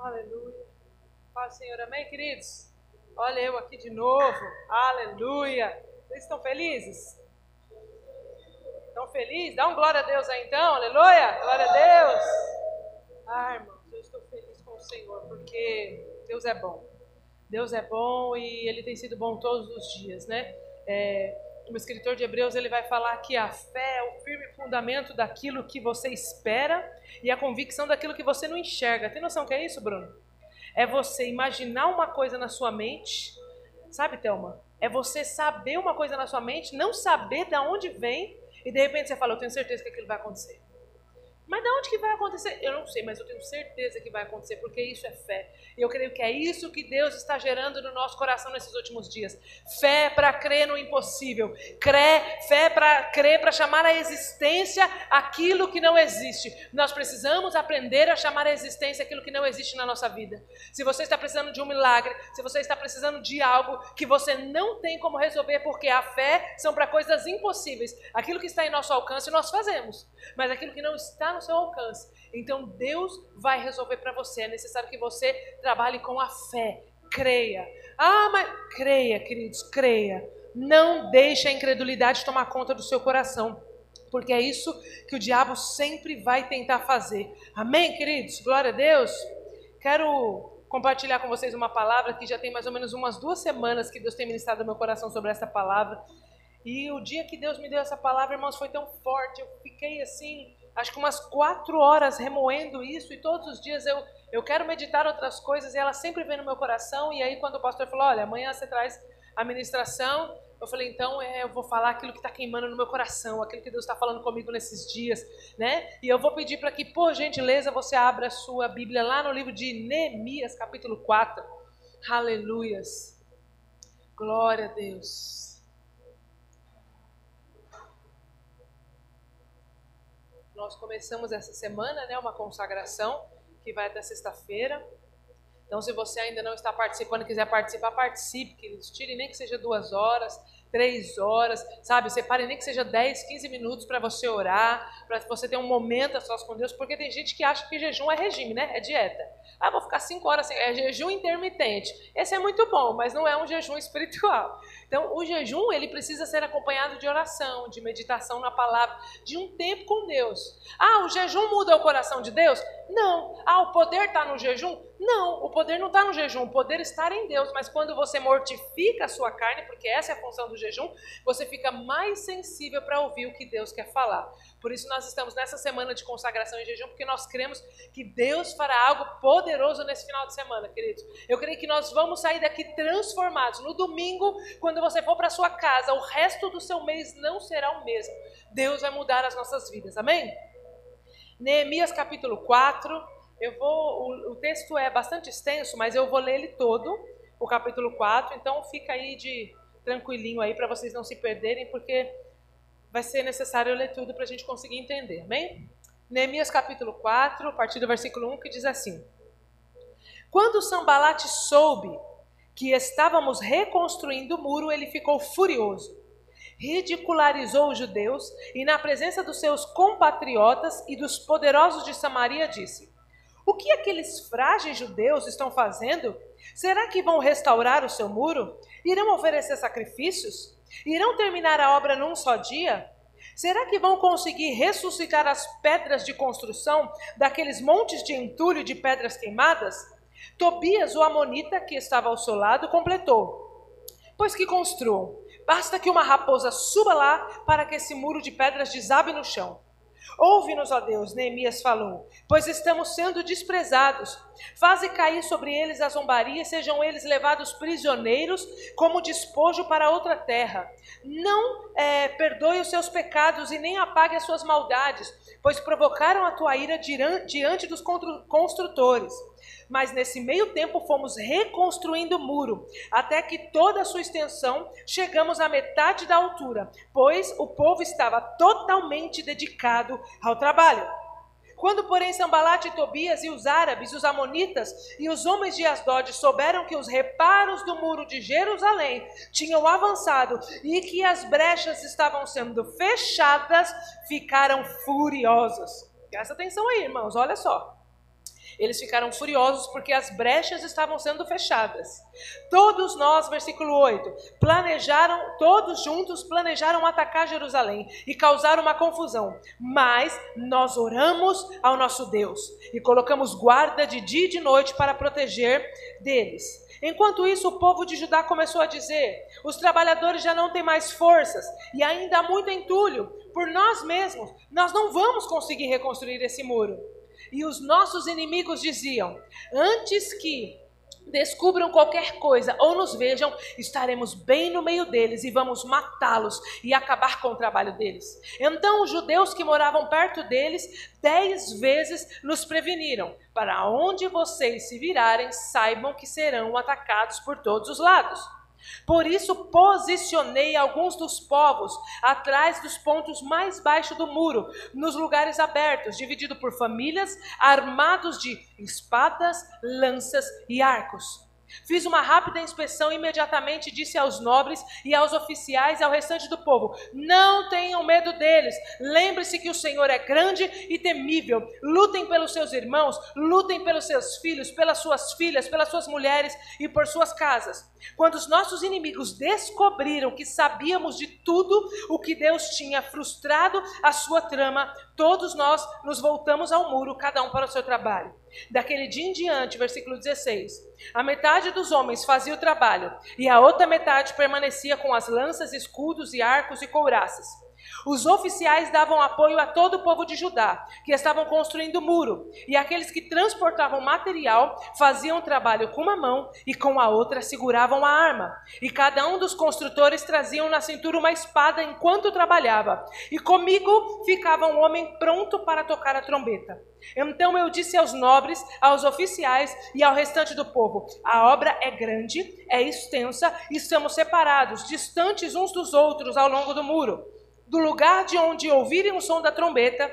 Aleluia. Fala, Senhor, amém, queridos? Olha eu aqui de novo. Aleluia. Vocês estão felizes? Estão felizes? Dá um glória a Deus aí então, aleluia. Glória a Deus. Ah, irmãos, eu estou feliz com o Senhor, porque Deus é bom. Deus é bom e Ele tem sido bom todos os dias, né? É, o escritor de Hebreus ele vai falar que a fé é o firme fundamento daquilo que você espera e a convicção daquilo que você não enxerga. Tem noção que é isso, Bruno? É você imaginar uma coisa na sua mente, sabe, Thelma? É você saber uma coisa na sua mente, não saber de onde vem e de repente você fala, eu tenho certeza que aquilo vai acontecer. Mas de onde que vai acontecer? Eu não sei, mas eu tenho certeza que vai acontecer, porque isso é fé. E eu creio que é isso que Deus está gerando no nosso coração nesses últimos dias. Fé para crer no impossível. Crê, fé para crer, para chamar a existência aquilo que não existe. Nós precisamos aprender a chamar a existência aquilo que não existe na nossa vida. Se você está precisando de um milagre, se você está precisando de algo que você não tem como resolver, porque a fé são para coisas impossíveis. Aquilo que está em nosso alcance, nós fazemos. Mas aquilo que não está seu alcance, então Deus vai resolver para você. É necessário que você trabalhe com a fé. Creia. Ah, mas creia, queridos, creia. Não deixe a incredulidade tomar conta do seu coração. Porque é isso que o diabo sempre vai tentar fazer. Amém, queridos? Glória a Deus. Quero compartilhar com vocês uma palavra que já tem mais ou menos umas duas semanas que Deus tem ministrado no meu coração sobre essa palavra. E o dia que Deus me deu essa palavra, irmãos, foi tão forte. Eu fiquei assim, acho que umas quatro horas remoendo isso. E todos os dias eu, eu quero meditar outras coisas. E ela sempre vem no meu coração. E aí, quando o pastor falou: Olha, amanhã você traz a ministração. Eu falei, então é, eu vou falar aquilo que está queimando no meu coração, aquilo que Deus está falando comigo nesses dias, né? E eu vou pedir para que, por gentileza, você abra a sua Bíblia lá no livro de Neemias, capítulo 4. Aleluias. Glória a Deus. Nós começamos essa semana, né, uma consagração que vai até sexta-feira. Então, se você ainda não está participando, quiser participar, participe, queridos. Tire nem que seja duas horas, três horas, sabe? Separe nem que seja 10, 15 minutos para você orar, para você ter um momento a sós com Deus, porque tem gente que acha que jejum é regime, né? É dieta. Ah, vou ficar cinco horas sem. É jejum intermitente. Esse é muito bom, mas não é um jejum espiritual. Então, o jejum ele precisa ser acompanhado de oração, de meditação na palavra, de um tempo com Deus. Ah, o jejum muda o coração de Deus? Não. Ah, o poder está no jejum? Não. O poder não está no jejum. O poder está em Deus. Mas quando você mortifica a sua carne, porque essa é a função do jejum, você fica mais sensível para ouvir o que Deus quer falar. Por isso nós estamos nessa semana de consagração e jejum, porque nós cremos que Deus fará algo poderoso nesse final de semana, queridos. Eu creio que nós vamos sair daqui transformados. No domingo, quando você for para sua casa, o resto do seu mês não será o mesmo. Deus vai mudar as nossas vidas. Amém? Neemias capítulo 4. Eu vou, o, o texto é bastante extenso, mas eu vou ler ele todo, o capítulo 4. Então fica aí de tranquilinho aí para vocês não se perderem, porque vai ser necessário ler tudo para a gente conseguir entender, amém? Neemias capítulo 4, a partir do versículo 1, que diz assim: Quando Sambalate soube que estávamos reconstruindo o muro, ele ficou furioso. Ridicularizou os judeus e, na presença dos seus compatriotas e dos poderosos de Samaria, disse: O que aqueles frágeis judeus estão fazendo? Será que vão restaurar o seu muro? Irão oferecer sacrifícios? Irão terminar a obra num só dia? Será que vão conseguir ressuscitar as pedras de construção daqueles montes de entulho de pedras queimadas? Tobias, o amonita, que estava ao seu lado, completou: Pois que construam, basta que uma raposa suba lá para que esse muro de pedras desabe no chão. Ouve-nos, ó Deus, Neemias falou, pois estamos sendo desprezados. Faze cair sobre eles a zombaria, sejam eles levados prisioneiros como despojo para outra terra. Não é, perdoe os seus pecados e nem apague as suas maldades, pois provocaram a tua ira diante dos construtores. Mas nesse meio tempo fomos reconstruindo o muro, até que toda a sua extensão chegamos à metade da altura, pois o povo estava totalmente dedicado ao trabalho. Quando, porém, Sambalate e Tobias e os árabes, os amonitas e os homens de Asdod souberam que os reparos do muro de Jerusalém tinham avançado e que as brechas estavam sendo fechadas, ficaram furiosos. Presta atenção aí, irmãos, olha só. Eles ficaram furiosos porque as brechas estavam sendo fechadas. Todos nós, versículo 8, planejaram, todos juntos planejaram atacar Jerusalém e causar uma confusão. Mas nós oramos ao nosso Deus e colocamos guarda de dia e de noite para proteger deles. Enquanto isso, o povo de Judá começou a dizer: os trabalhadores já não têm mais forças e ainda há muito entulho. Por nós mesmos, nós não vamos conseguir reconstruir esse muro. E os nossos inimigos diziam: Antes que descubram qualquer coisa ou nos vejam, estaremos bem no meio deles e vamos matá-los e acabar com o trabalho deles. Então os judeus que moravam perto deles dez vezes nos preveniram: para onde vocês se virarem, saibam que serão atacados por todos os lados. Por isso posicionei alguns dos povos atrás dos pontos mais baixos do muro, nos lugares abertos, dividido por famílias, armados de espadas, lanças e arcos. Fiz uma rápida inspeção e imediatamente disse aos nobres e aos oficiais e ao restante do povo: Não tenham medo deles. Lembre-se que o Senhor é grande e temível. Lutem pelos seus irmãos, lutem pelos seus filhos, pelas suas filhas, pelas suas mulheres e por suas casas. Quando os nossos inimigos descobriram que sabíamos de tudo o que Deus tinha frustrado a sua trama, todos nós nos voltamos ao muro, cada um para o seu trabalho. Daquele dia em diante, versículo 16: a metade dos homens fazia o trabalho, e a outra metade permanecia com as lanças, escudos e arcos e couraças. Os oficiais davam apoio a todo o povo de Judá, que estavam construindo o muro, e aqueles que transportavam material faziam o trabalho com uma mão e com a outra seguravam a arma. E cada um dos construtores traziam na cintura uma espada enquanto trabalhava. E comigo ficava um homem pronto para tocar a trombeta. Então eu disse aos nobres, aos oficiais e ao restante do povo: a obra é grande, é extensa e estamos separados, distantes uns dos outros ao longo do muro do lugar de onde ouvirem o som da trombeta,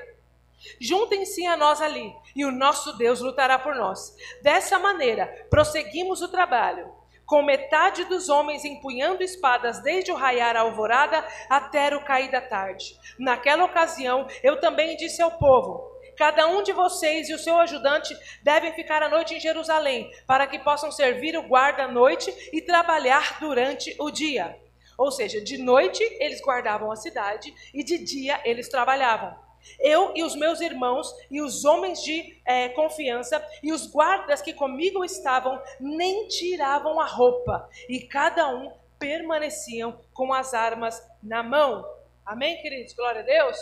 juntem-se a nós ali, e o nosso Deus lutará por nós. Dessa maneira, prosseguimos o trabalho, com metade dos homens empunhando espadas desde o raiar a alvorada até o cair da tarde. Naquela ocasião, eu também disse ao povo: Cada um de vocês e o seu ajudante devem ficar a noite em Jerusalém, para que possam servir o guarda à noite e trabalhar durante o dia. Ou seja, de noite eles guardavam a cidade e de dia eles trabalhavam. Eu e os meus irmãos e os homens de é, confiança e os guardas que comigo estavam nem tiravam a roupa e cada um permaneciam com as armas na mão. Amém, queridos? Glória a Deus.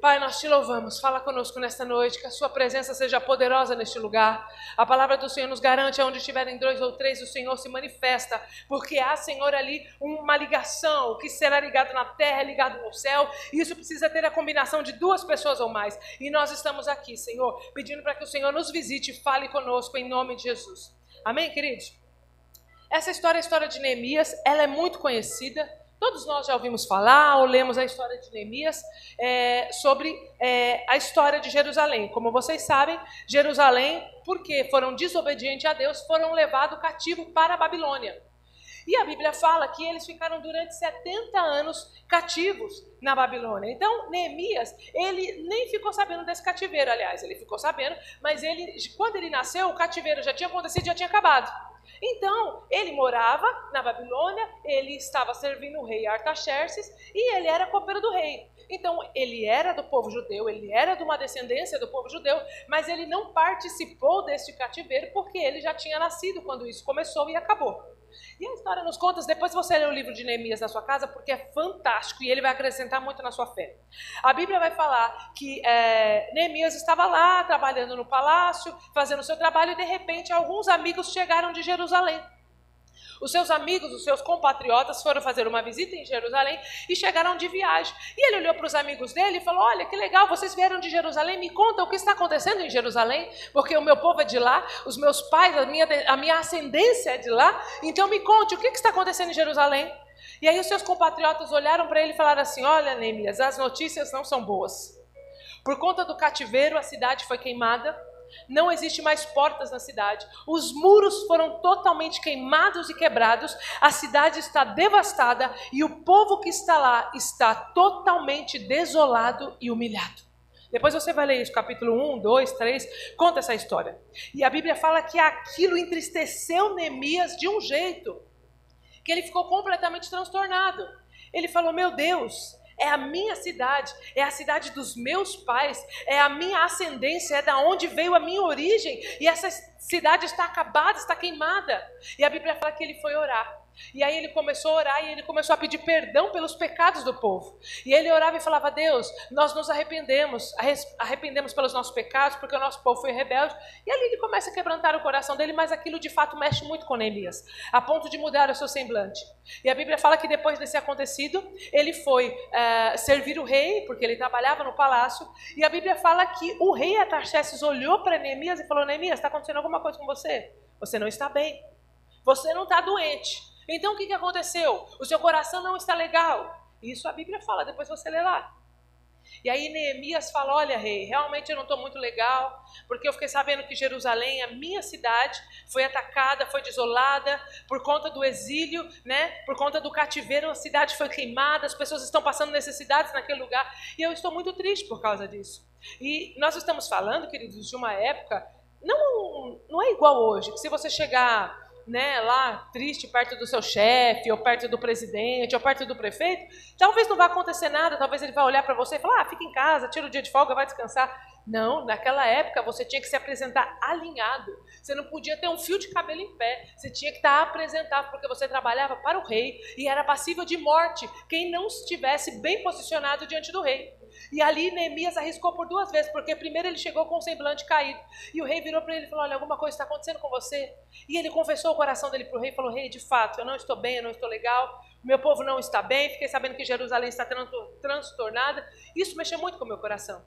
Pai, nós te louvamos. Fala conosco nesta noite, que a Sua presença seja poderosa neste lugar. A palavra do Senhor nos garante, onde estiverem dois ou três, o Senhor se manifesta, porque há, Senhor, ali uma ligação. O que será ligado na terra é ligado no céu. E isso precisa ter a combinação de duas pessoas ou mais. E nós estamos aqui, Senhor, pedindo para que o Senhor nos visite e fale conosco em nome de Jesus. Amém, queridos? Essa história, a história de Neemias, ela é muito conhecida. Todos nós já ouvimos falar ou lemos a história de Neemias é, sobre é, a história de Jerusalém. Como vocês sabem, Jerusalém, porque foram desobedientes a Deus, foram levados cativo para a Babilônia. E a Bíblia fala que eles ficaram durante 70 anos cativos na Babilônia. Então, Neemias, ele nem ficou sabendo desse cativeiro, aliás, ele ficou sabendo, mas ele, quando ele nasceu, o cativeiro já tinha acontecido, já tinha acabado. Então, ele morava na Babilônia, ele estava servindo o rei Artaxerxes e ele era copeiro do rei. Então, ele era do povo judeu, ele era de uma descendência do povo judeu, mas ele não participou deste cativeiro porque ele já tinha nascido quando isso começou e acabou. E a história nos conta, depois você lê o livro de Neemias na sua casa, porque é fantástico e ele vai acrescentar muito na sua fé. A Bíblia vai falar que é, Neemias estava lá, trabalhando no palácio, fazendo o seu trabalho, e de repente alguns amigos chegaram de Jerusalém. Os seus amigos, os seus compatriotas foram fazer uma visita em Jerusalém e chegaram de viagem. E ele olhou para os amigos dele e falou: Olha, que legal, vocês vieram de Jerusalém, me conta o que está acontecendo em Jerusalém, porque o meu povo é de lá, os meus pais, a minha, a minha ascendência é de lá, então me conte o que, está acontecendo em Jerusalém. E aí os seus compatriotas olharam para ele e falaram assim: Olha, Neemias, as notícias não são boas. Por conta do cativeiro, a cidade foi queimada não existe mais portas na cidade. Os muros foram totalmente queimados e quebrados. A cidade está devastada e o povo que está lá está totalmente desolado e humilhado. Depois você vai ler isso, capítulo 1, 2, 3, conta essa história. E a Bíblia fala que aquilo entristeceu Neemias de um jeito que ele ficou completamente transtornado. Ele falou: Meu Deus, é a minha cidade, é a cidade dos meus pais, é a minha ascendência, é da onde veio a minha origem, e essa cidade está acabada, está queimada. E a Bíblia fala que ele foi orar. E aí ele começou a orar e ele começou a pedir perdão pelos pecados do povo. E ele orava e falava: Deus, nós nos arrependemos, arrependemos pelos nossos pecados, porque o nosso povo foi rebelde. E ali ele começa a quebrantar o coração dele, mas aquilo de fato mexe muito com Neemias, a ponto de mudar o seu semblante. E a Bíblia fala que depois desse acontecido, ele foi é, servir o rei, porque ele trabalhava no palácio. E a Bíblia fala que o rei Atarxerxes olhou para Neemias e falou: Neemias, está acontecendo alguma coisa com você? Você não está bem. Você não está doente. Então o que, que aconteceu? O seu coração não está legal. Isso a Bíblia fala, depois você lê lá. E aí Neemias fala: Olha, rei, realmente eu não estou muito legal, porque eu fiquei sabendo que Jerusalém, a minha cidade, foi atacada, foi desolada por conta do exílio, né? Por conta do cativeiro, a cidade foi queimada, as pessoas estão passando necessidades naquele lugar, e eu estou muito triste por causa disso. E nós estamos falando, queridos, de uma época não não é igual hoje, que se você chegar né, lá triste perto do seu chefe, ou perto do presidente, ou perto do prefeito, talvez não vá acontecer nada, talvez ele vá olhar para você e falar: ah, fica em casa, tira o dia de folga, vai descansar. Não, naquela época você tinha que se apresentar alinhado. Você não podia ter um fio de cabelo em pé. Você tinha que estar apresentado, porque você trabalhava para o rei e era passível de morte quem não estivesse bem posicionado diante do rei. E ali Neemias arriscou por duas vezes, porque primeiro ele chegou com o semblante caído. E o rei virou para ele e falou: Olha, alguma coisa está acontecendo com você. E ele confessou o coração dele para o rei e falou: Rei, de fato, eu não estou bem, eu não estou legal, meu povo não está bem, fiquei sabendo que Jerusalém está transtornada. Isso mexeu muito com o meu coração.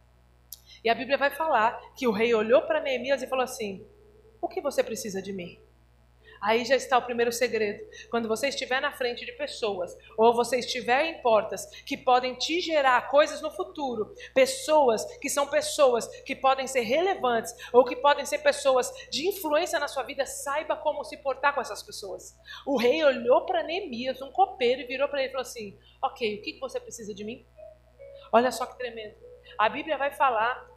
E a Bíblia vai falar que o rei olhou para Neemias e falou assim: O que você precisa de mim? Aí já está o primeiro segredo. Quando você estiver na frente de pessoas, ou você estiver em portas que podem te gerar coisas no futuro, pessoas que são pessoas que podem ser relevantes, ou que podem ser pessoas de influência na sua vida, saiba como se portar com essas pessoas. O rei olhou para Neemias, um copeiro, e virou para ele e falou assim: Ok, o que você precisa de mim? Olha só que tremendo. A Bíblia vai falar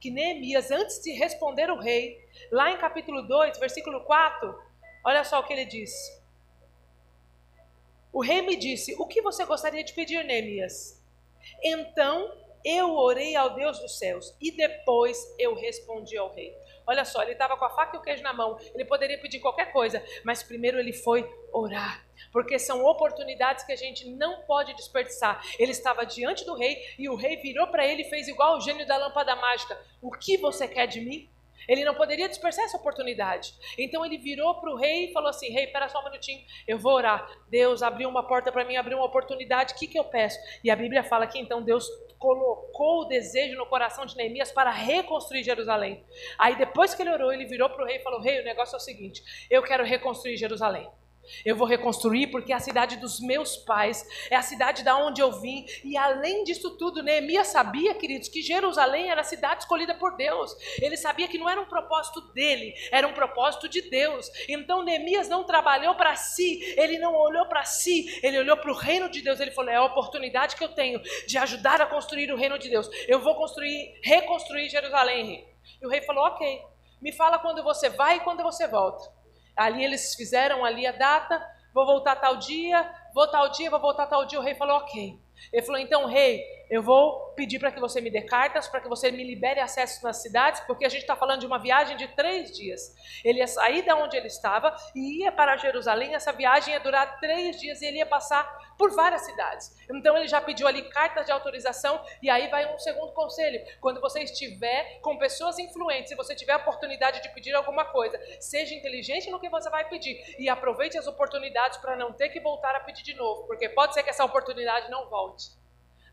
que Neemias, antes de responder o rei, lá em capítulo 2, versículo 4, olha só o que ele diz. O rei me disse: O que você gostaria de pedir, Neemias? Então eu orei ao Deus dos céus e depois eu respondi ao rei. Olha só, ele estava com a faca e o queijo na mão. Ele poderia pedir qualquer coisa, mas primeiro ele foi orar. Porque são oportunidades que a gente não pode desperdiçar. Ele estava diante do rei e o rei virou para ele e fez igual o gênio da lâmpada mágica: O que você quer de mim? Ele não poderia dispersar essa oportunidade. Então ele virou para o rei e falou assim: Rei, espera só um minutinho, eu vou orar. Deus abriu uma porta para mim, abriu uma oportunidade, o que, que eu peço? E a Bíblia fala que então Deus colocou o desejo no coração de Neemias para reconstruir Jerusalém. Aí depois que ele orou, ele virou para o rei e falou: Rei, o negócio é o seguinte: eu quero reconstruir Jerusalém. Eu vou reconstruir porque é a cidade dos meus pais, é a cidade da onde eu vim. E além disso tudo, Neemias sabia, queridos, que Jerusalém era a cidade escolhida por Deus. Ele sabia que não era um propósito dele, era um propósito de Deus. Então Neemias não trabalhou para si, ele não olhou para si, ele olhou para o reino de Deus. Ele falou: é a oportunidade que eu tenho de ajudar a construir o reino de Deus. Eu vou construir, reconstruir Jerusalém. E o rei falou: ok, me fala quando você vai e quando você volta. Ali eles fizeram ali a data, vou voltar tal dia, vou tal dia, vou voltar tal dia. O rei falou, ok. Ele falou, então, rei, eu vou pedir para que você me dê cartas, para que você me libere acesso nas cidades, porque a gente está falando de uma viagem de três dias. Ele ia sair da onde ele estava e ia para Jerusalém. Essa viagem ia durar três dias e ele ia passar por várias cidades. Então ele já pediu ali cartas de autorização e aí vai um segundo conselho. Quando você estiver com pessoas influentes, se você tiver a oportunidade de pedir alguma coisa, seja inteligente no que você vai pedir e aproveite as oportunidades para não ter que voltar a pedir de novo, porque pode ser que essa oportunidade não volte.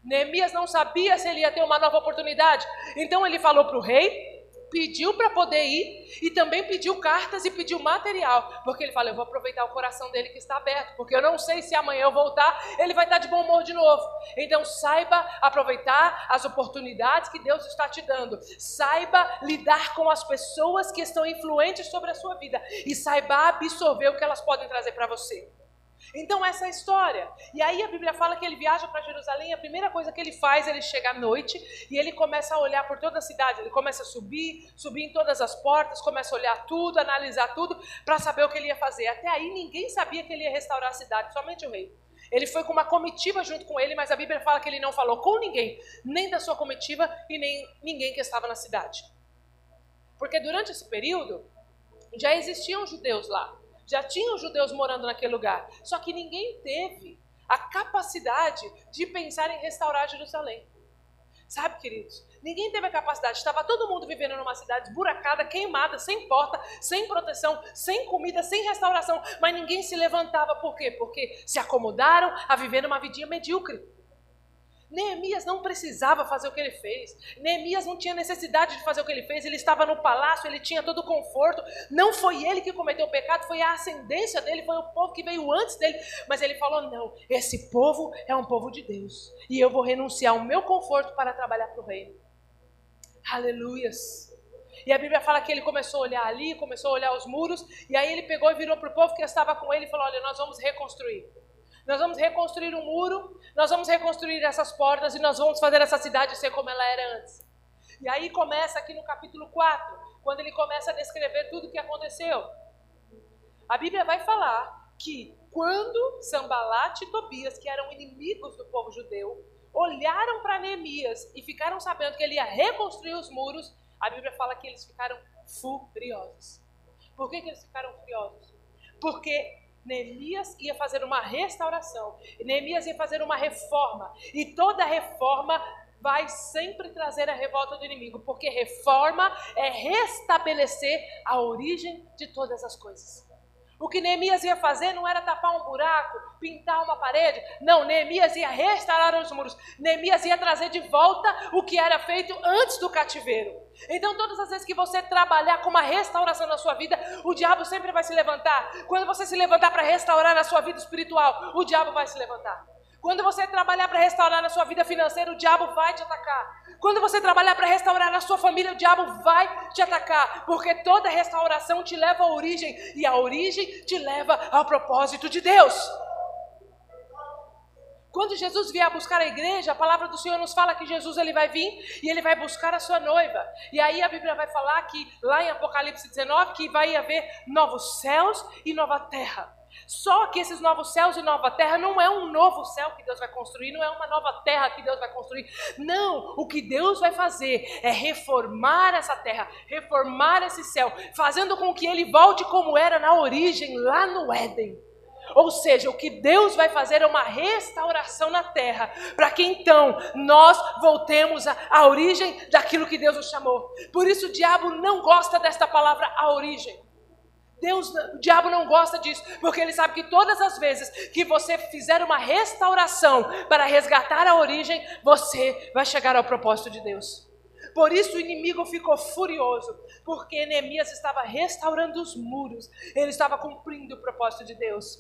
Neemias não sabia se ele ia ter uma nova oportunidade. Então ele falou para o rei, pediu para poder ir e também pediu cartas e pediu material, porque ele fala: Eu vou aproveitar o coração dele que está aberto, porque eu não sei se amanhã eu voltar, ele vai estar de bom humor de novo. Então, saiba aproveitar as oportunidades que Deus está te dando, saiba lidar com as pessoas que estão influentes sobre a sua vida e saiba absorver o que elas podem trazer para você. Então, essa é a história. E aí a Bíblia fala que ele viaja para Jerusalém, a primeira coisa que ele faz, ele chega à noite e ele começa a olhar por toda a cidade. Ele começa a subir, subir em todas as portas, começa a olhar tudo, analisar tudo, para saber o que ele ia fazer. Até aí ninguém sabia que ele ia restaurar a cidade, somente o rei. Ele foi com uma comitiva junto com ele, mas a Bíblia fala que ele não falou com ninguém, nem da sua comitiva e nem ninguém que estava na cidade. Porque durante esse período já existiam judeus lá. Já tinham judeus morando naquele lugar. Só que ninguém teve a capacidade de pensar em restaurar Jerusalém. Sabe, queridos? Ninguém teve a capacidade. Estava todo mundo vivendo numa cidade esburacada, queimada, sem porta, sem proteção, sem comida, sem restauração. Mas ninguém se levantava. Por quê? Porque se acomodaram a viver numa vidinha medíocre. Neemias não precisava fazer o que ele fez. Neemias não tinha necessidade de fazer o que ele fez. Ele estava no palácio, ele tinha todo o conforto. Não foi ele que cometeu o pecado, foi a ascendência dele, foi o povo que veio antes dele. Mas ele falou: não, esse povo é um povo de Deus. E eu vou renunciar ao meu conforto para trabalhar para o reino. Aleluias. E a Bíblia fala que ele começou a olhar ali, começou a olhar os muros, e aí ele pegou e virou para o povo que estava com ele e falou: Olha, nós vamos reconstruir. Nós vamos reconstruir um muro, nós vamos reconstruir essas portas e nós vamos fazer essa cidade ser como ela era antes. E aí começa aqui no capítulo 4, quando ele começa a descrever tudo o que aconteceu. A Bíblia vai falar que quando Sambalat e Tobias, que eram inimigos do povo judeu, olharam para Neemias e ficaram sabendo que ele ia reconstruir os muros, a Bíblia fala que eles ficaram furiosos. Por que, que eles ficaram furiosos? Porque Neemias ia fazer uma restauração, Neemias ia fazer uma reforma, e toda reforma vai sempre trazer a revolta do inimigo, porque reforma é restabelecer a origem de todas as coisas. O que Neemias ia fazer não era tapar um buraco, pintar uma parede. Não, Neemias ia restaurar os muros. Neemias ia trazer de volta o que era feito antes do cativeiro. Então, todas as vezes que você trabalhar com uma restauração na sua vida, o diabo sempre vai se levantar. Quando você se levantar para restaurar a sua vida espiritual, o diabo vai se levantar. Quando você trabalhar para restaurar a sua vida financeira, o diabo vai te atacar. Quando você trabalhar para restaurar a sua família, o diabo vai te atacar. Porque toda restauração te leva à origem. E a origem te leva ao propósito de Deus. Quando Jesus vier buscar a igreja, a palavra do Senhor nos fala que Jesus ele vai vir e ele vai buscar a sua noiva. E aí a Bíblia vai falar que lá em Apocalipse 19 que vai haver novos céus e nova terra. Só que esses novos céus e nova terra não é um novo céu que Deus vai construir, não é uma nova terra que Deus vai construir. Não, o que Deus vai fazer é reformar essa terra, reformar esse céu, fazendo com que ele volte como era na origem, lá no Éden. Ou seja, o que Deus vai fazer é uma restauração na terra, para que então nós voltemos à origem daquilo que Deus nos chamou. Por isso o diabo não gosta desta palavra a origem. Deus, o diabo não gosta disso, porque ele sabe que todas as vezes que você fizer uma restauração para resgatar a origem, você vai chegar ao propósito de Deus. Por isso o inimigo ficou furioso, porque Neemias estava restaurando os muros, ele estava cumprindo o propósito de Deus.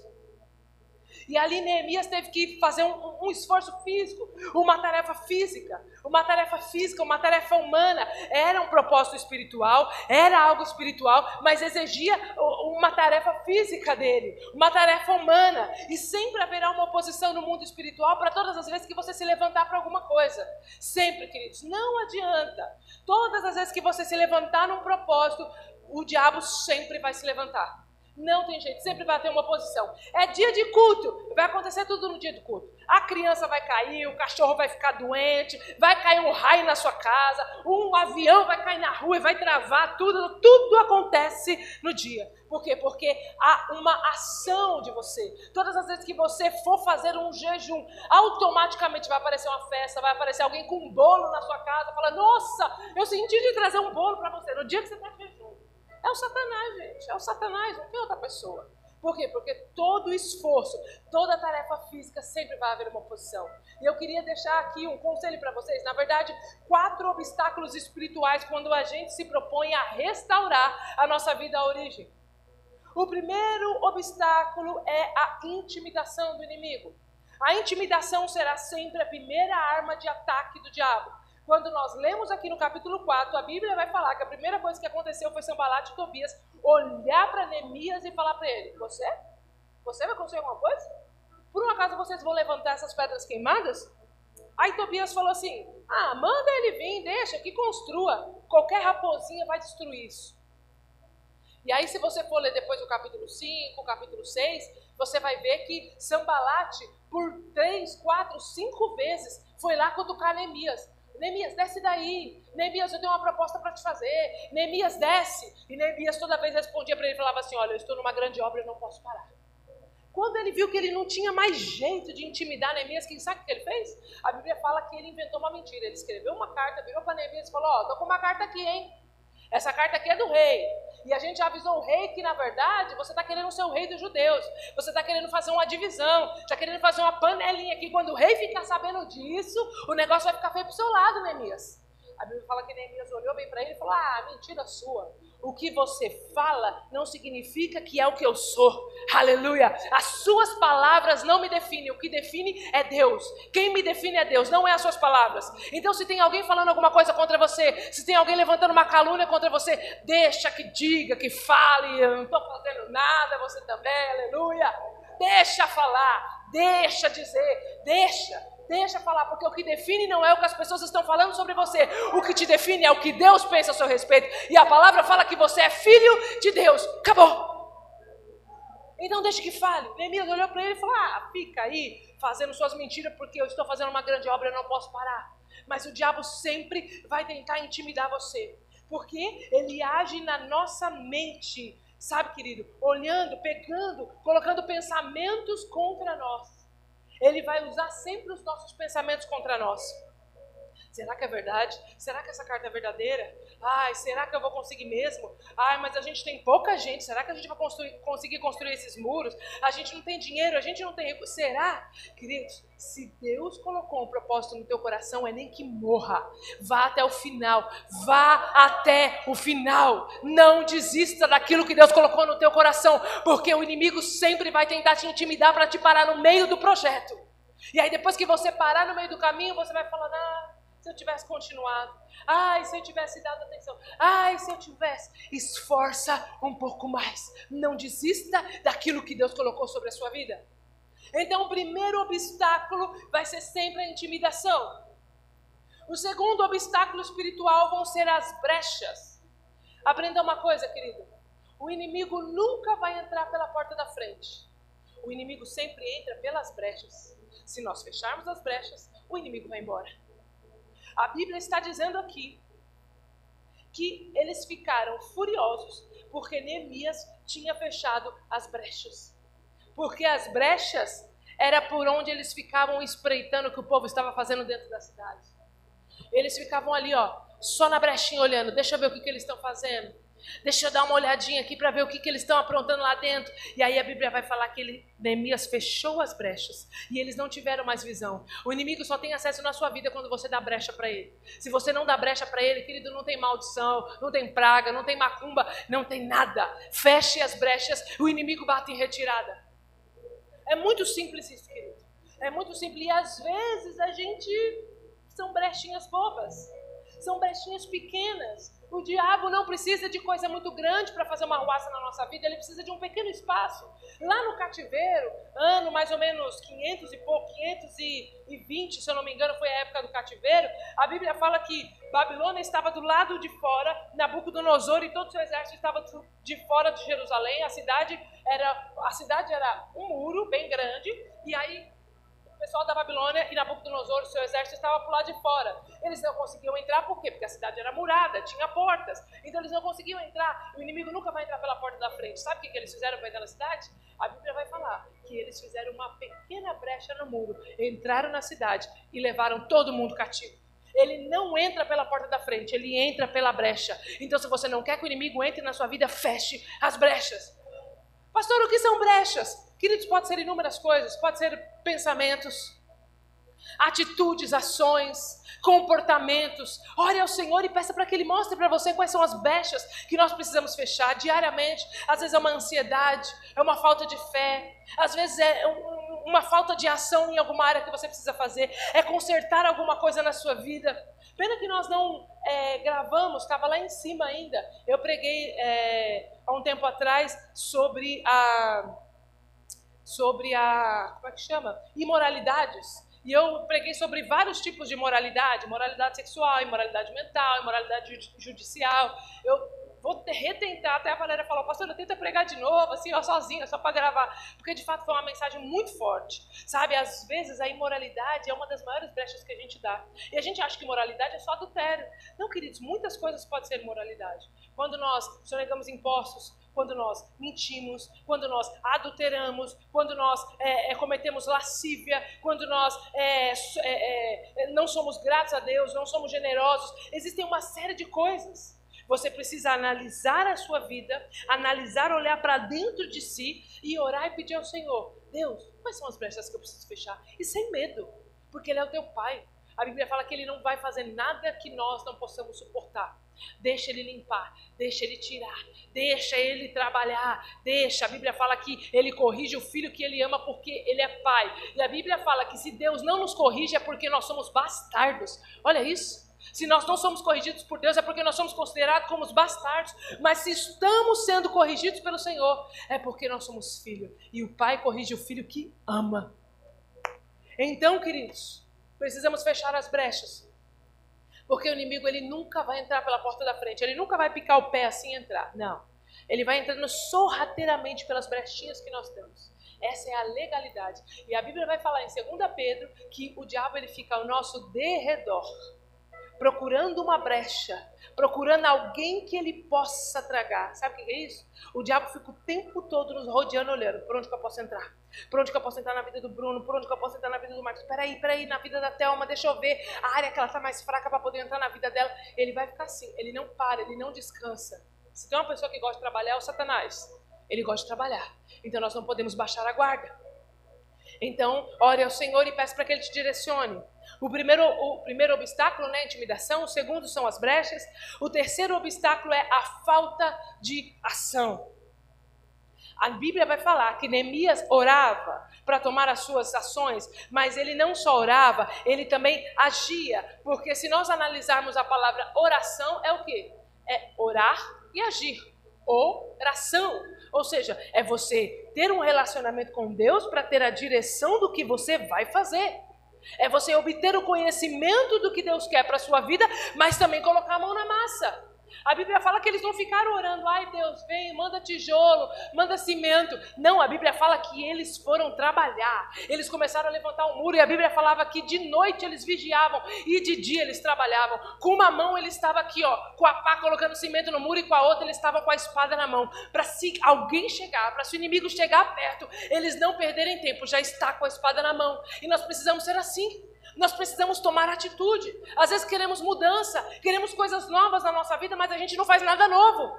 E ali Neemias teve que fazer um, um, esforço físico, uma tarefa física, uma tarefa física, uma tarefa humana. Era um propósito espiritual, era algo espiritual, mas exigia uma tarefa física dele, uma tarefa humana. E sempre haverá uma oposição no mundo espiritual para todas as vezes que você se levantar para alguma coisa. Sempre, queridos, não adianta. Todas as vezes que você se levantar num propósito, o diabo sempre vai se levantar. Não tem jeito, sempre vai ter uma oposição. É dia de culto, vai acontecer tudo no dia de culto. A criança vai cair, o cachorro vai ficar doente, vai cair um raio na sua casa, um avião vai cair na rua e vai travar tudo. Tudo acontece no dia. Por quê? Porque há uma ação de você. Todas as vezes que você for fazer um jejum, automaticamente vai aparecer uma festa, vai aparecer alguém com um bolo na sua casa, fala: Nossa, eu senti de trazer um bolo para você no dia que você está. É o Satanás, gente. É o Satanás, não tem outra pessoa. Por quê? Porque todo esforço, toda tarefa física sempre vai haver uma oposição. E eu queria deixar aqui um conselho para vocês. Na verdade, quatro obstáculos espirituais quando a gente se propõe a restaurar a nossa vida à origem. O primeiro obstáculo é a intimidação do inimigo. A intimidação será sempre a primeira arma de ataque do diabo. Quando nós lemos aqui no capítulo 4, a Bíblia vai falar que a primeira coisa que aconteceu foi Sambalat e Tobias olhar para Neemias e falar para ele: Você? Você vai construir alguma coisa? por um acaso vocês vão levantar essas pedras queimadas? Aí Tobias falou assim: Ah, manda ele vir, deixa que construa. Qualquer raposinha vai destruir isso. E aí, se você for ler depois o capítulo 5, o capítulo 6, você vai ver que Sambalate, por três, quatro, cinco vezes, foi lá cutucar Neemias. Neemias, desce daí. Neemias, eu tenho uma proposta para te fazer. Neemias, desce. E Neemias toda vez respondia para ele falava assim: Olha, eu estou numa grande obra e não posso parar. Quando ele viu que ele não tinha mais jeito de intimidar Neemias, quem sabe o que ele fez? A Bíblia fala que ele inventou uma mentira. Ele escreveu uma carta, virou para Neemias e falou: Ó, oh, tô com uma carta aqui, hein? Essa carta aqui é do rei. E a gente avisou o rei que, na verdade, você está querendo ser o rei dos judeus. Você está querendo fazer uma divisão. Está querendo fazer uma panelinha aqui. Quando o rei ficar sabendo disso, o negócio vai ficar feio para o seu lado, Neemias. A Bíblia fala que Neemias olhou bem para ele e falou: Ah, mentira sua. O que você fala não significa que é o que eu sou. Aleluia. As suas palavras não me definem. O que define é Deus. Quem me define é Deus, não é as suas palavras. Então, se tem alguém falando alguma coisa contra você, se tem alguém levantando uma calúnia contra você, deixa que diga, que fale. Eu não estou fazendo nada, você também. Aleluia. Deixa falar, deixa dizer, deixa. Deixa falar, porque o que define não é o que as pessoas estão falando sobre você. O que te define é o que Deus pensa a seu respeito. E a palavra fala que você é filho de Deus. Acabou. Então deixa que fale. Neemias olhou para ele e falou: Ah, fica aí fazendo suas mentiras, porque eu estou fazendo uma grande obra e não posso parar. Mas o diabo sempre vai tentar intimidar você. Porque ele age na nossa mente. Sabe, querido? Olhando, pegando, colocando pensamentos contra nós. Ele vai usar sempre os nossos pensamentos contra nós. Será que é verdade? Será que essa carta é verdadeira? Ai, será que eu vou conseguir mesmo? Ai, mas a gente tem pouca gente. Será que a gente vai construir, conseguir construir esses muros? A gente não tem dinheiro, a gente não tem recurso. Será? Queridos, se Deus colocou um propósito no teu coração, é nem que morra. Vá até o final. Vá até o final. Não desista daquilo que Deus colocou no teu coração, porque o inimigo sempre vai tentar te intimidar para te parar no meio do projeto. E aí depois que você parar no meio do caminho, você vai falar: "Ah, se eu tivesse continuado. Ai, se eu tivesse dado atenção. Ai, se eu tivesse. Esforça um pouco mais. Não desista daquilo que Deus colocou sobre a sua vida. Então, o primeiro obstáculo vai ser sempre a intimidação. O segundo obstáculo espiritual vão ser as brechas. Aprenda uma coisa, querido. O inimigo nunca vai entrar pela porta da frente. O inimigo sempre entra pelas brechas. Se nós fecharmos as brechas, o inimigo vai embora. A Bíblia está dizendo aqui que eles ficaram furiosos porque Neemias tinha fechado as brechas. Porque as brechas era por onde eles ficavam espreitando o que o povo estava fazendo dentro da cidade. Eles ficavam ali, ó, só na brechinha olhando, deixa eu ver o que, que eles estão fazendo. Deixa eu dar uma olhadinha aqui para ver o que, que eles estão aprontando lá dentro. E aí a Bíblia vai falar que ele, Neemias fechou as brechas e eles não tiveram mais visão. O inimigo só tem acesso na sua vida quando você dá brecha para ele. Se você não dá brecha para ele, querido, não tem maldição, não tem praga, não tem macumba, não tem nada. Feche as brechas, o inimigo bate em retirada. É muito simples isso, querido. É muito simples. E às vezes a gente são brechinhas bobas, são brechinhas pequenas o diabo não precisa de coisa muito grande para fazer uma ruaça na nossa vida, ele precisa de um pequeno espaço. Lá no cativeiro, ano mais ou menos 500 e pouco, 520, se eu não me engano, foi a época do cativeiro, a Bíblia fala que Babilônia estava do lado de fora, Nabucodonosor e todo o seu exército estava de fora de Jerusalém, a cidade era, a cidade era um muro bem grande, e aí pessoal da Babilônia e Nabucodonosor, o seu exército, estava por lá de fora. Eles não conseguiam entrar, por quê? Porque a cidade era murada, tinha portas. Então eles não conseguiam entrar. O inimigo nunca vai entrar pela porta da frente. Sabe o que, que eles fizeram para entrar na cidade? A Bíblia vai falar que eles fizeram uma pequena brecha no muro, entraram na cidade e levaram todo mundo cativo. Ele não entra pela porta da frente, ele entra pela brecha. Então, se você não quer que o inimigo entre na sua vida, feche as brechas. Pastor, o que são brechas? Queridos, pode ser inúmeras coisas, pode ser pensamentos, atitudes, ações, comportamentos. Ore ao Senhor e peça para que Ele mostre para você quais são as brechas que nós precisamos fechar diariamente. Às vezes é uma ansiedade, é uma falta de fé, às vezes é uma falta de ação em alguma área que você precisa fazer, é consertar alguma coisa na sua vida. Pena que nós não é, gravamos, estava lá em cima ainda. Eu preguei é, há um tempo atrás sobre a sobre a. Como é que chama? Imoralidades. E eu preguei sobre vários tipos de moralidade: moralidade sexual, imoralidade mental, imoralidade judicial. Eu vou retentar, até a Valéria falou, pastor, tenta pregar de novo, assim, ó, sozinha, só para gravar, porque de fato foi uma mensagem muito forte, sabe? Às vezes a imoralidade é uma das maiores brechas que a gente dá, e a gente acha que moralidade é só adultério. Não, queridos, muitas coisas podem ser moralidade. Quando nós sonegamos impostos, quando nós mentimos, quando nós adulteramos, quando nós é, é, cometemos lascívia, quando nós é, é, é, não somos gratos a Deus, não somos generosos. Existem uma série de coisas. Você precisa analisar a sua vida, analisar, olhar para dentro de si e orar e pedir ao Senhor: Deus, quais são as brechas que eu preciso fechar? E sem medo, porque Ele é o teu Pai. A Bíblia fala que Ele não vai fazer nada que nós não possamos suportar. Deixa ele limpar, deixa ele tirar, deixa ele trabalhar, deixa. A Bíblia fala que ele corrige o filho que ele ama porque ele é pai. E a Bíblia fala que se Deus não nos corrige é porque nós somos bastardos. Olha isso. Se nós não somos corrigidos por Deus é porque nós somos considerados como os bastardos. Mas se estamos sendo corrigidos pelo Senhor é porque nós somos filhos. E o pai corrige o filho que ama. Então, queridos, precisamos fechar as brechas porque o inimigo ele nunca vai entrar pela porta da frente, ele nunca vai picar o pé assim e entrar. Não. Ele vai entrando sorrateiramente pelas brechinhas que nós temos. Essa é a legalidade. E a Bíblia vai falar em 2 Pedro que o diabo ele fica ao nosso derredor procurando uma brecha, procurando alguém que ele possa tragar. Sabe o que é isso? O diabo fica o tempo todo nos rodeando, olhando por onde que eu posso entrar. Por onde que eu posso entrar na vida do Bruno? Por onde que eu posso entrar na vida do Marcos? Peraí, peraí, na vida da Thelma, deixa eu ver a área que ela está mais fraca para poder entrar na vida dela. Ele vai ficar assim, ele não para, ele não descansa. Se tem uma pessoa que gosta de trabalhar, é o Satanás. Ele gosta de trabalhar. Então nós não podemos baixar a guarda. Então, ore ao Senhor e peça para que Ele te direcione. O primeiro, o primeiro obstáculo né, a intimidação, o segundo são as brechas, o terceiro obstáculo é a falta de ação. A Bíblia vai falar que Neemias orava para tomar as suas ações, mas ele não só orava, ele também agia, porque se nós analisarmos a palavra oração, é o que? É orar e agir. Oração. Ou seja, é você ter um relacionamento com Deus para ter a direção do que você vai fazer. É você obter o conhecimento do que Deus quer para a sua vida, mas também colocar a mão na massa. A Bíblia fala que eles não ficaram orando, ai Deus, vem, manda tijolo, manda cimento. Não, a Bíblia fala que eles foram trabalhar. Eles começaram a levantar um muro e a Bíblia falava que de noite eles vigiavam e de dia eles trabalhavam. Com uma mão ele estava aqui, ó, com a pá colocando cimento no muro e com a outra ele estava com a espada na mão. Para se alguém chegar, para se o inimigo chegar perto, eles não perderem tempo, já está com a espada na mão. E nós precisamos ser assim. Nós precisamos tomar atitude. Às vezes queremos mudança, queremos coisas novas na nossa vida, mas a gente não faz nada novo.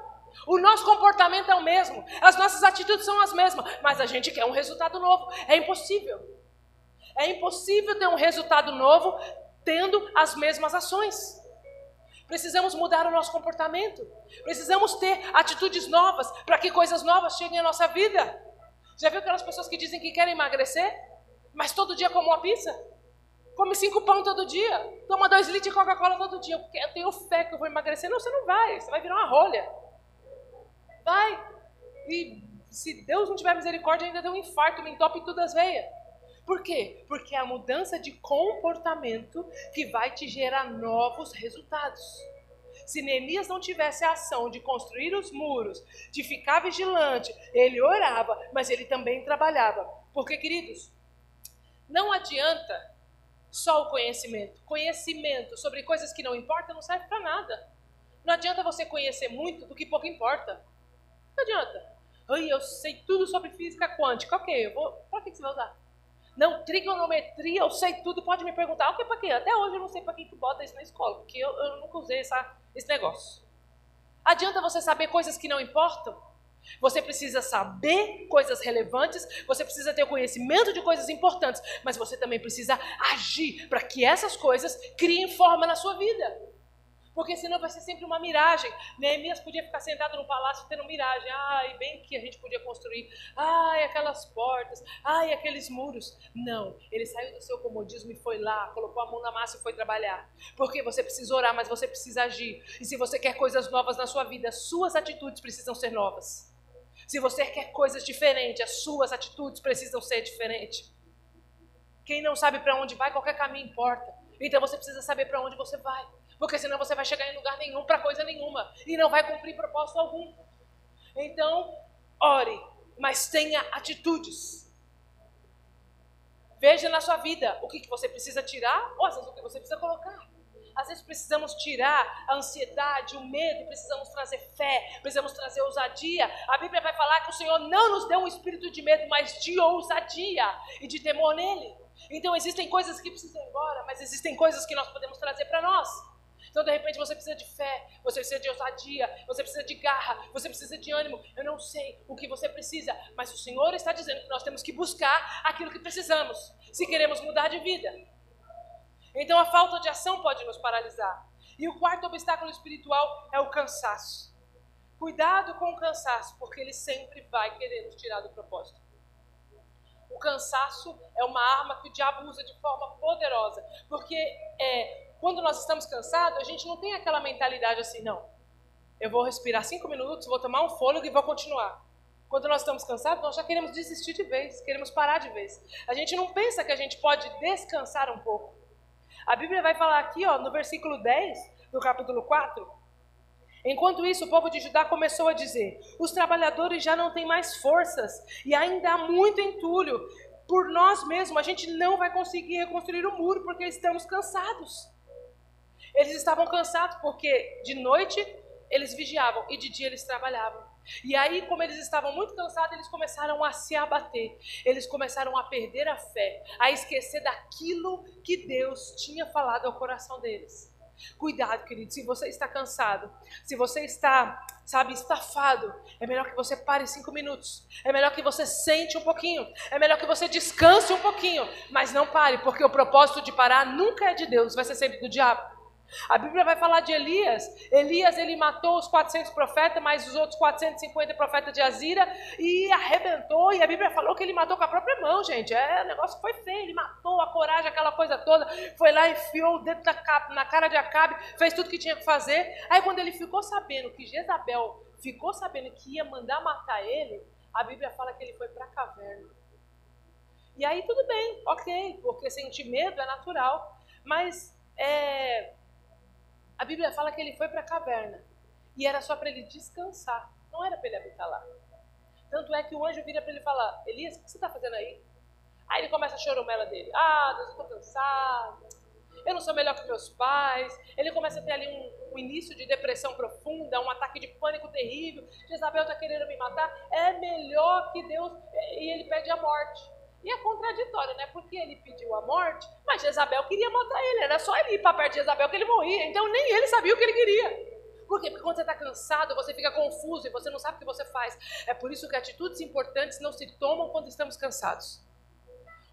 O nosso comportamento é o mesmo, as nossas atitudes são as mesmas, mas a gente quer um resultado novo. É impossível. É impossível ter um resultado novo tendo as mesmas ações. Precisamos mudar o nosso comportamento. Precisamos ter atitudes novas para que coisas novas cheguem à nossa vida. Já viu aquelas pessoas que dizem que querem emagrecer, mas todo dia comem uma pizza? Come cinco pão todo dia. Toma dois litros de Coca-Cola todo dia. Porque eu tenho fé que eu vou emagrecer. Não, você não vai. Você vai virar uma rolha. Vai. E se Deus não tiver misericórdia, ainda deu um infarto, me entope tudo as veias. Por quê? Porque é a mudança de comportamento que vai te gerar novos resultados. Se Neemias não tivesse a ação de construir os muros, de ficar vigilante, ele orava, mas ele também trabalhava. Porque, queridos, não adianta só o conhecimento. Conhecimento sobre coisas que não importam não serve para nada. Não adianta você conhecer muito do que pouco importa. Não adianta. Ai, eu sei tudo sobre física quântica. Ok, eu vou. Para que você vai usar? Não, trigonometria, eu sei tudo, pode me perguntar. O que para quê? Até hoje eu não sei para que tu bota isso na escola, porque eu, eu nunca usei essa, esse negócio. Adianta você saber coisas que não importam? Você precisa saber coisas relevantes, você precisa ter conhecimento de coisas importantes, mas você também precisa agir para que essas coisas criem forma na sua vida. Porque senão vai ser sempre uma miragem. Neemias podia ficar sentado no palácio tendo miragem. Ai, bem que a gente podia construir. Ai, aquelas portas. Ai, aqueles muros. Não, ele saiu do seu comodismo e foi lá, colocou a mão na massa e foi trabalhar. Porque você precisa orar, mas você precisa agir. E se você quer coisas novas na sua vida, suas atitudes precisam ser novas. Se você quer coisas diferentes, as suas atitudes precisam ser diferentes. Quem não sabe para onde vai, qualquer caminho importa. Então você precisa saber para onde você vai. Porque senão você vai chegar em lugar nenhum para coisa nenhuma. E não vai cumprir propósito algum. Então, ore, mas tenha atitudes. Veja na sua vida o que, que você precisa tirar, ou às vezes o que você precisa colocar. Às vezes precisamos tirar a ansiedade, o medo, precisamos trazer fé, precisamos trazer ousadia. A Bíblia vai falar que o Senhor não nos deu um espírito de medo, mas de ousadia e de temor nele. Então existem coisas que precisam ir embora, mas existem coisas que nós podemos trazer para nós. Então, de repente, você precisa de fé, você precisa de ousadia, você precisa de garra, você precisa de ânimo. Eu não sei o que você precisa, mas o Senhor está dizendo que nós temos que buscar aquilo que precisamos, se queremos mudar de vida. Então, a falta de ação pode nos paralisar. E o quarto obstáculo espiritual é o cansaço. Cuidado com o cansaço, porque ele sempre vai querer nos tirar do propósito. O cansaço é uma arma que o diabo usa de forma poderosa, porque é, quando nós estamos cansados, a gente não tem aquela mentalidade assim, não. Eu vou respirar cinco minutos, vou tomar um fôlego e vou continuar. Quando nós estamos cansados, nós já queremos desistir de vez, queremos parar de vez. A gente não pensa que a gente pode descansar um pouco. A Bíblia vai falar aqui, ó, no versículo 10 do capítulo 4. Enquanto isso, o povo de Judá começou a dizer: Os trabalhadores já não têm mais forças e ainda há muito entulho. Por nós mesmos, a gente não vai conseguir reconstruir o muro porque estamos cansados. Eles estavam cansados porque de noite eles vigiavam e de dia eles trabalhavam. E aí, como eles estavam muito cansados, eles começaram a se abater. Eles começaram a perder a fé, a esquecer daquilo que Deus tinha falado ao coração deles. Cuidado, querido, se você está cansado, se você está, sabe, estafado, é melhor que você pare cinco minutos. É melhor que você sente um pouquinho. É melhor que você descanse um pouquinho. Mas não pare, porque o propósito de parar nunca é de Deus, vai ser sempre do diabo. A Bíblia vai falar de Elias. Elias ele matou os 400 profetas, mais os outros 450 profetas de Azira e arrebentou. E a Bíblia falou que ele matou com a própria mão, gente. É, o negócio foi feio. Ele matou a coragem, aquela coisa toda. Foi lá, enfiou o dedo na cara de Acabe, fez tudo que tinha que fazer. Aí quando ele ficou sabendo que Jezabel ficou sabendo que ia mandar matar ele, a Bíblia fala que ele foi para a caverna. E aí tudo bem, ok, porque sentir medo é natural. Mas é, a Bíblia fala que ele foi para a caverna e era só para ele descansar, não era para ele habitar lá. Tanto é que o anjo vira para ele falar: Elias, o que você está fazendo aí? Aí ele começa a choromela dele: Ah, Deus, eu estou cansado, eu não sou melhor que meus pais. Ele começa a ter ali um, um início de depressão profunda, um ataque de pânico terrível. Jezabel está querendo me matar. É melhor que Deus. E ele pede a morte. E é contraditório, né? Porque ele pediu a morte, mas Jezabel queria matar ele. Era só ele ir para perto de Jezabel que ele morria. Então nem ele sabia o que ele queria. Por quê? Porque quando você está cansado, você fica confuso e você não sabe o que você faz. É por isso que atitudes importantes não se tomam quando estamos cansados.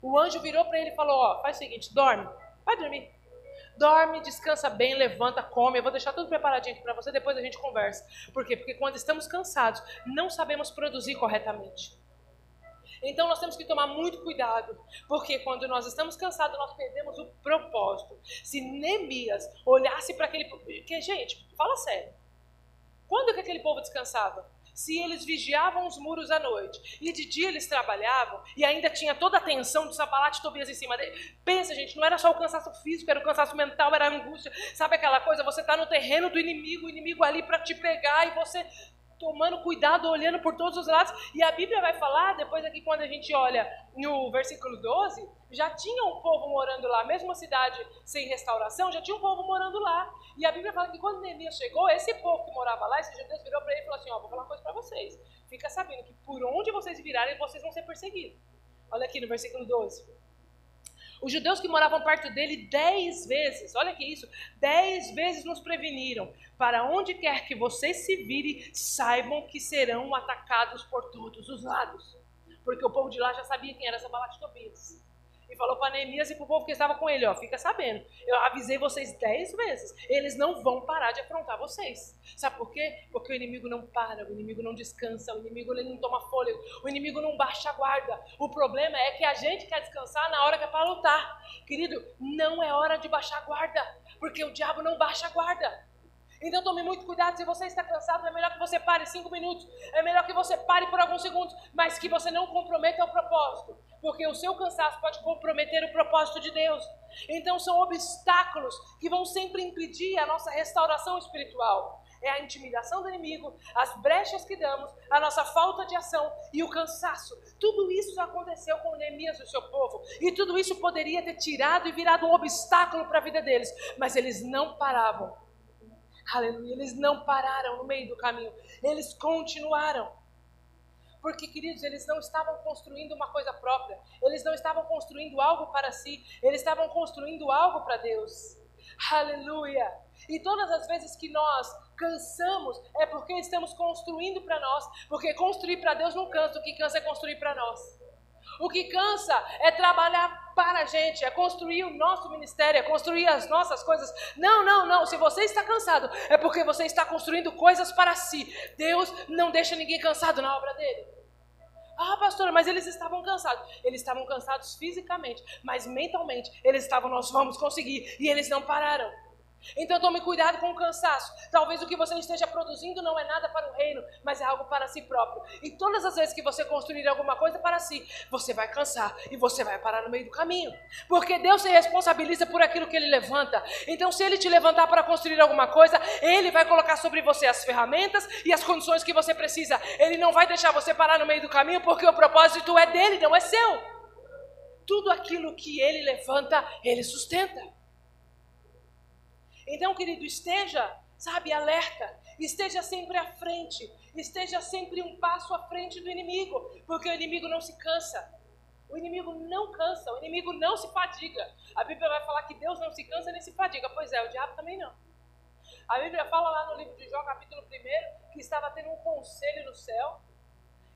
O anjo virou para ele e falou: Ó, faz o seguinte, dorme, vai dormir. Dorme, descansa bem, levanta, come. Eu vou deixar tudo preparadinho aqui para você, depois a gente conversa. Por quê? Porque quando estamos cansados, não sabemos produzir corretamente. Então nós temos que tomar muito cuidado, porque quando nós estamos cansados, nós perdemos o propósito. Se Neemias olhasse para aquele. Que, gente, fala sério. Quando que aquele povo descansava? Se eles vigiavam os muros à noite e de dia eles trabalhavam e ainda tinha toda a tensão do Sabalate Tobias em cima dele. Pensa, gente, não era só o cansaço físico, era o cansaço mental, era a angústia. Sabe aquela coisa? Você está no terreno do inimigo, o inimigo ali para te pegar e você tomando cuidado, olhando por todos os lados. E a Bíblia vai falar, depois aqui quando a gente olha no versículo 12, já tinha um povo morando lá, mesmo uma cidade sem restauração, já tinha um povo morando lá. E a Bíblia fala que quando Neemias chegou, esse povo que morava lá, esse judeu virou para ele e falou assim, ó, vou falar uma coisa para vocês. Fica sabendo que por onde vocês virarem, vocês vão ser perseguidos. Olha aqui no versículo 12. Os judeus que moravam perto dele dez vezes, olha que isso, dez vezes nos preveniram. Para onde quer que vocês se virem, saibam que serão atacados por todos os lados. Porque o povo de lá já sabia quem era de Tobias falou para Neemias e para o povo que estava com ele: ó, fica sabendo, eu avisei vocês dez vezes, eles não vão parar de afrontar vocês. Sabe por quê? Porque o inimigo não para, o inimigo não descansa, o inimigo ele não toma fôlego, o inimigo não baixa a guarda. O problema é que a gente quer descansar na hora que é para lutar. Querido, não é hora de baixar a guarda, porque o diabo não baixa a guarda. Então tome muito cuidado. Se você está cansado, é melhor que você pare cinco minutos. É melhor que você pare por alguns segundos. Mas que você não comprometa o propósito. Porque o seu cansaço pode comprometer o propósito de Deus. Então são obstáculos que vão sempre impedir a nossa restauração espiritual é a intimidação do inimigo, as brechas que damos, a nossa falta de ação e o cansaço. Tudo isso aconteceu com Neemias e o seu povo. E tudo isso poderia ter tirado e virado um obstáculo para a vida deles. Mas eles não paravam. Aleluia. Eles não pararam no meio do caminho. Eles continuaram. Porque, queridos, eles não estavam construindo uma coisa própria. Eles não estavam construindo algo para si. Eles estavam construindo algo para Deus. Aleluia. E todas as vezes que nós cansamos é porque estamos construindo para nós. Porque construir para Deus não cansa, o que cansa é construir para nós. O que cansa é trabalhar para a gente, é construir o nosso ministério, é construir as nossas coisas. Não, não, não. Se você está cansado, é porque você está construindo coisas para si. Deus não deixa ninguém cansado na obra dele. Ah, pastora, mas eles estavam cansados. Eles estavam cansados fisicamente, mas mentalmente eles estavam, nós vamos conseguir. E eles não pararam. Então tome cuidado com o cansaço. Talvez o que você esteja produzindo não é nada para o reino, mas é algo para si próprio. E todas as vezes que você construir alguma coisa para si, você vai cansar e você vai parar no meio do caminho. Porque Deus se responsabiliza por aquilo que ele levanta. Então, se ele te levantar para construir alguma coisa, ele vai colocar sobre você as ferramentas e as condições que você precisa. Ele não vai deixar você parar no meio do caminho, porque o propósito é dele, não é seu. Tudo aquilo que ele levanta, ele sustenta. Então, querido, esteja, sabe, alerta, esteja sempre à frente, esteja sempre um passo à frente do inimigo, porque o inimigo não se cansa. O inimigo não cansa, o inimigo não se fadiga. A Bíblia vai falar que Deus não se cansa nem se fadiga. Pois é, o diabo também não. A Bíblia fala lá no livro de Jó, capítulo 1, que estava tendo um conselho no céu.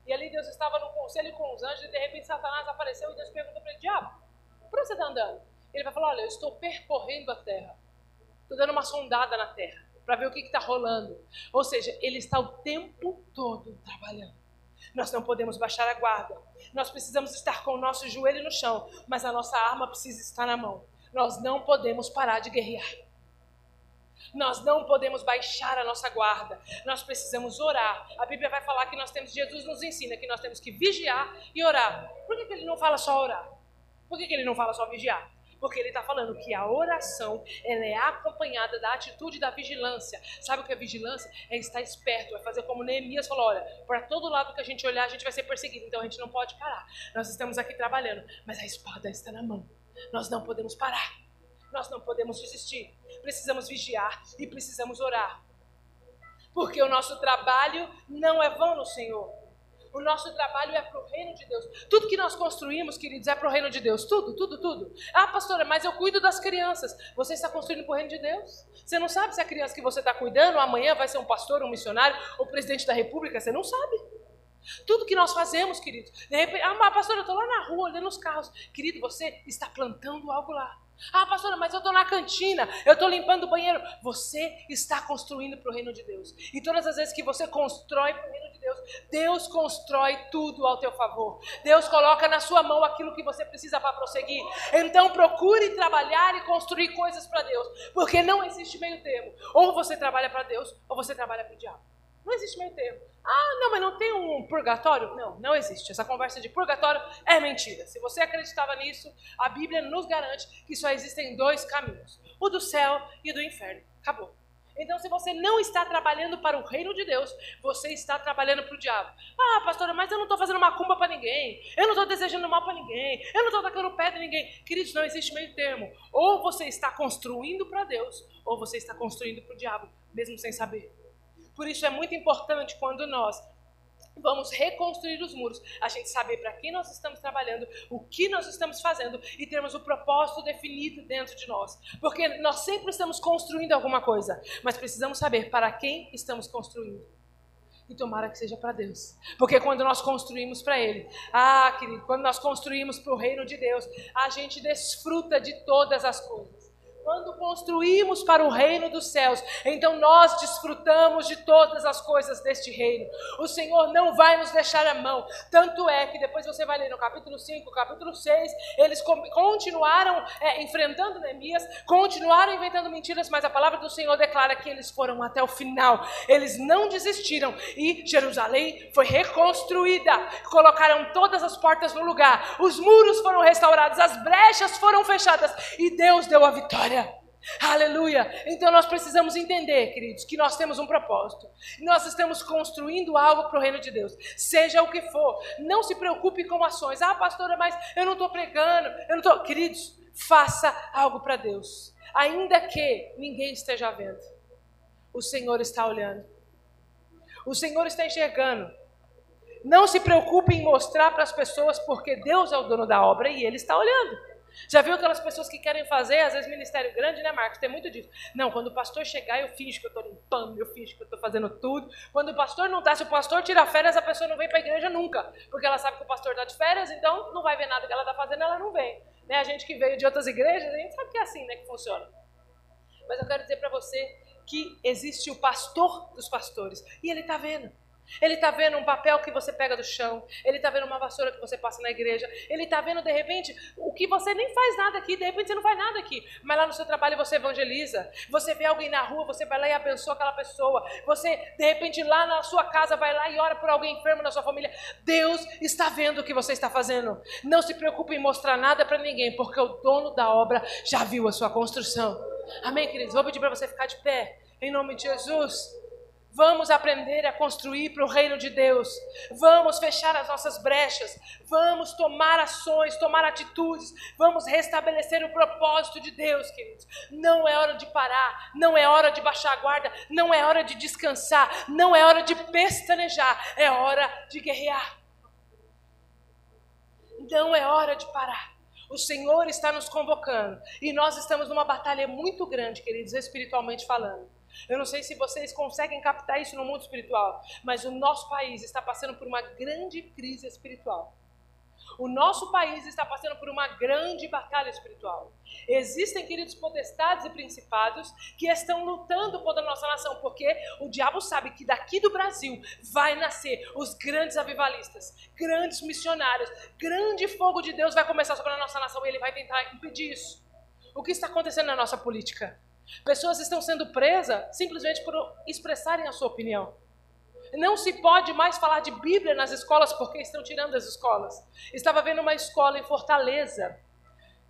E ali Deus estava no conselho com os anjos, e de repente Satanás apareceu e Deus perguntou para ele: Diabo, por onde você está andando? Ele vai falar: Olha, eu estou percorrendo a terra. Estou dando uma sondada na terra para ver o que está rolando. Ou seja, ele está o tempo todo trabalhando. Nós não podemos baixar a guarda. Nós precisamos estar com o nosso joelho no chão, mas a nossa arma precisa estar na mão. Nós não podemos parar de guerrear. Nós não podemos baixar a nossa guarda. Nós precisamos orar. A Bíblia vai falar que nós temos, Jesus nos ensina que nós temos que vigiar e orar. Por que, que ele não fala só orar? Por que, que ele não fala só vigiar? Porque ele está falando que a oração ela é acompanhada da atitude da vigilância. Sabe o que é vigilância? É estar esperto, é fazer como Neemias falou: olha, para todo lado que a gente olhar, a gente vai ser perseguido, então a gente não pode parar. Nós estamos aqui trabalhando, mas a espada está na mão. Nós não podemos parar. Nós não podemos desistir. Precisamos vigiar e precisamos orar. Porque o nosso trabalho não é vão no Senhor. O nosso trabalho é para o reino de Deus. Tudo que nós construímos, queridos, é para o reino de Deus. Tudo, tudo, tudo. Ah, pastora, mas eu cuido das crianças. Você está construindo para o reino de Deus? Você não sabe se a criança que você está cuidando amanhã vai ser um pastor, um missionário ou presidente da república? Você não sabe. Tudo que nós fazemos, queridos. De repente, ah, pastora, eu estou lá na rua olhando os carros. Querido, você está plantando algo lá. Ah, pastora, mas eu estou na cantina, eu estou limpando o banheiro. Você está construindo para o reino de Deus. E todas as vezes que você constrói para o reino de Deus, Deus constrói tudo ao teu favor. Deus coloca na sua mão aquilo que você precisa para prosseguir. Então procure trabalhar e construir coisas para Deus, porque não existe meio termo. Ou você trabalha para Deus, ou você trabalha para o diabo. Não existe meio termo. Ah, não, mas não tem um purgatório? Não, não existe. Essa conversa de purgatório é mentira. Se você acreditava nisso, a Bíblia nos garante que só existem dois caminhos: o do céu e o do inferno. Acabou. Então, se você não está trabalhando para o reino de Deus, você está trabalhando para o diabo. Ah, pastora, mas eu não estou fazendo macumba para ninguém. Eu não estou desejando mal para ninguém. Eu não estou tacando pé de ninguém. Queridos, não existe meio termo. Ou você está construindo para Deus, ou você está construindo para o diabo, mesmo sem saber. Por isso é muito importante quando nós vamos reconstruir os muros, a gente saber para quem nós estamos trabalhando, o que nós estamos fazendo e termos o propósito definido dentro de nós. Porque nós sempre estamos construindo alguma coisa, mas precisamos saber para quem estamos construindo. E tomara que seja para Deus. Porque quando nós construímos para Ele, ah, querido, quando nós construímos para o reino de Deus, a gente desfruta de todas as coisas. Quando construímos para o reino dos céus, então nós desfrutamos de todas as coisas deste reino. O Senhor não vai nos deixar a mão. Tanto é que depois você vai ler no capítulo 5, capítulo 6, eles continuaram é, enfrentando Neemias, continuaram inventando mentiras, mas a palavra do Senhor declara que eles foram até o final. Eles não desistiram e Jerusalém foi reconstruída. Colocaram todas as portas no lugar, os muros foram restaurados, as brechas foram fechadas e Deus deu a vitória. Aleluia! Então nós precisamos entender, queridos, que nós temos um propósito. Nós estamos construindo algo para o reino de Deus, seja o que for. Não se preocupe com ações. Ah, pastora, mas eu não estou pregando, eu não estou. Queridos, faça algo para Deus, ainda que ninguém esteja vendo. O Senhor está olhando. O Senhor está enxergando. Não se preocupe em mostrar para as pessoas, porque Deus é o dono da obra e Ele está olhando. Já viu aquelas pessoas que querem fazer, às vezes, ministério grande, né, Marcos? Tem muito disso. Não, quando o pastor chegar, eu finjo que eu estou limpando, eu finjo que eu estou fazendo tudo. Quando o pastor não está, se o pastor tira férias, a pessoa não vem para a igreja nunca. Porque ela sabe que o pastor está de férias, então não vai ver nada que ela está fazendo, ela não vem. Né? A gente que veio de outras igrejas, a gente sabe que é assim né, que funciona. Mas eu quero dizer para você que existe o pastor dos pastores. E ele está vendo. Ele está vendo um papel que você pega do chão, ele está vendo uma vassoura que você passa na igreja, ele está vendo de repente o que você nem faz nada aqui, de repente você não faz nada aqui, mas lá no seu trabalho você evangeliza, você vê alguém na rua, você vai lá e abençoa aquela pessoa, você de repente lá na sua casa vai lá e ora por alguém enfermo na sua família. Deus está vendo o que você está fazendo. Não se preocupe em mostrar nada para ninguém, porque o dono da obra já viu a sua construção. Amém, queridos? Vou pedir para você ficar de pé, em nome de Jesus. Vamos aprender a construir para o reino de Deus. Vamos fechar as nossas brechas. Vamos tomar ações, tomar atitudes. Vamos restabelecer o propósito de Deus, queridos. Não é hora de parar. Não é hora de baixar a guarda. Não é hora de descansar. Não é hora de pestanejar. É hora de guerrear. Não é hora de parar. O Senhor está nos convocando. E nós estamos numa batalha muito grande, queridos, espiritualmente falando. Eu não sei se vocês conseguem captar isso no mundo espiritual, mas o nosso país está passando por uma grande crise espiritual. O nosso país está passando por uma grande batalha espiritual. Existem, queridos, potestades e principados que estão lutando contra a nossa nação, porque o diabo sabe que daqui do Brasil vai nascer os grandes avivalistas, grandes missionários, grande fogo de Deus vai começar sobre a nossa nação e ele vai tentar impedir isso. O que está acontecendo na nossa política? Pessoas estão sendo presas simplesmente por expressarem a sua opinião. Não se pode mais falar de Bíblia nas escolas porque estão tirando as escolas. Estava vendo uma escola em Fortaleza.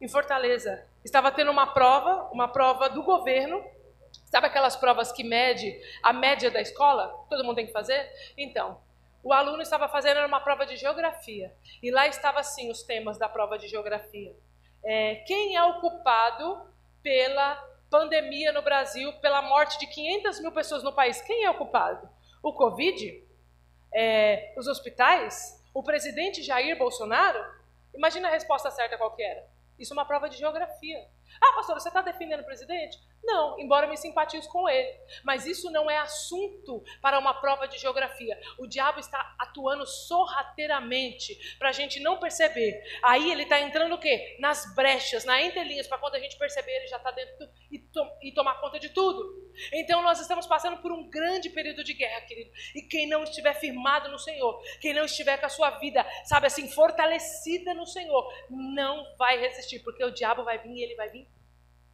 Em Fortaleza. Estava tendo uma prova, uma prova do governo. Sabe aquelas provas que mede a média da escola? Todo mundo tem que fazer? Então, o aluno estava fazendo uma prova de geografia. E lá estava assim os temas da prova de geografia. É, quem é o culpado pela pandemia no Brasil, pela morte de 500 mil pessoas no país. Quem é o culpado? O Covid? É, os hospitais? O presidente Jair Bolsonaro? Imagina a resposta certa qual era. Isso é uma prova de geografia. Ah, pastor, você está defendendo o presidente? Não, embora me simpatize com ele. Mas isso não é assunto para uma prova de geografia. O diabo está atuando sorrateiramente para a gente não perceber. Aí ele está entrando o quê? Nas brechas, nas entrelinhas, para quando a gente perceber, ele já está dentro e, to e tomar conta de tudo. Então nós estamos passando por um grande período de guerra, querido. E quem não estiver firmado no Senhor, quem não estiver com a sua vida, sabe assim, fortalecida no Senhor, não vai resistir, porque o diabo vai vir e ele vai vir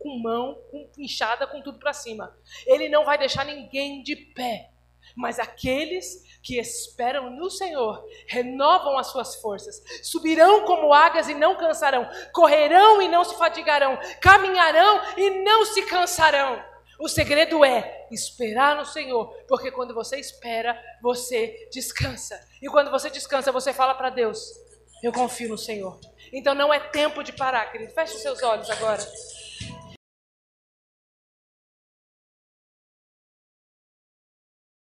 com mão, com inchada, com tudo para cima. Ele não vai deixar ninguém de pé. Mas aqueles que esperam no Senhor renovam as suas forças, subirão como águias e não cansarão, correrão e não se fadigarão, caminharão e não se cansarão. O segredo é esperar no Senhor, porque quando você espera, você descansa. E quando você descansa, você fala para Deus: Eu confio no Senhor. Então não é tempo de parar, querido. Feche os seus olhos agora.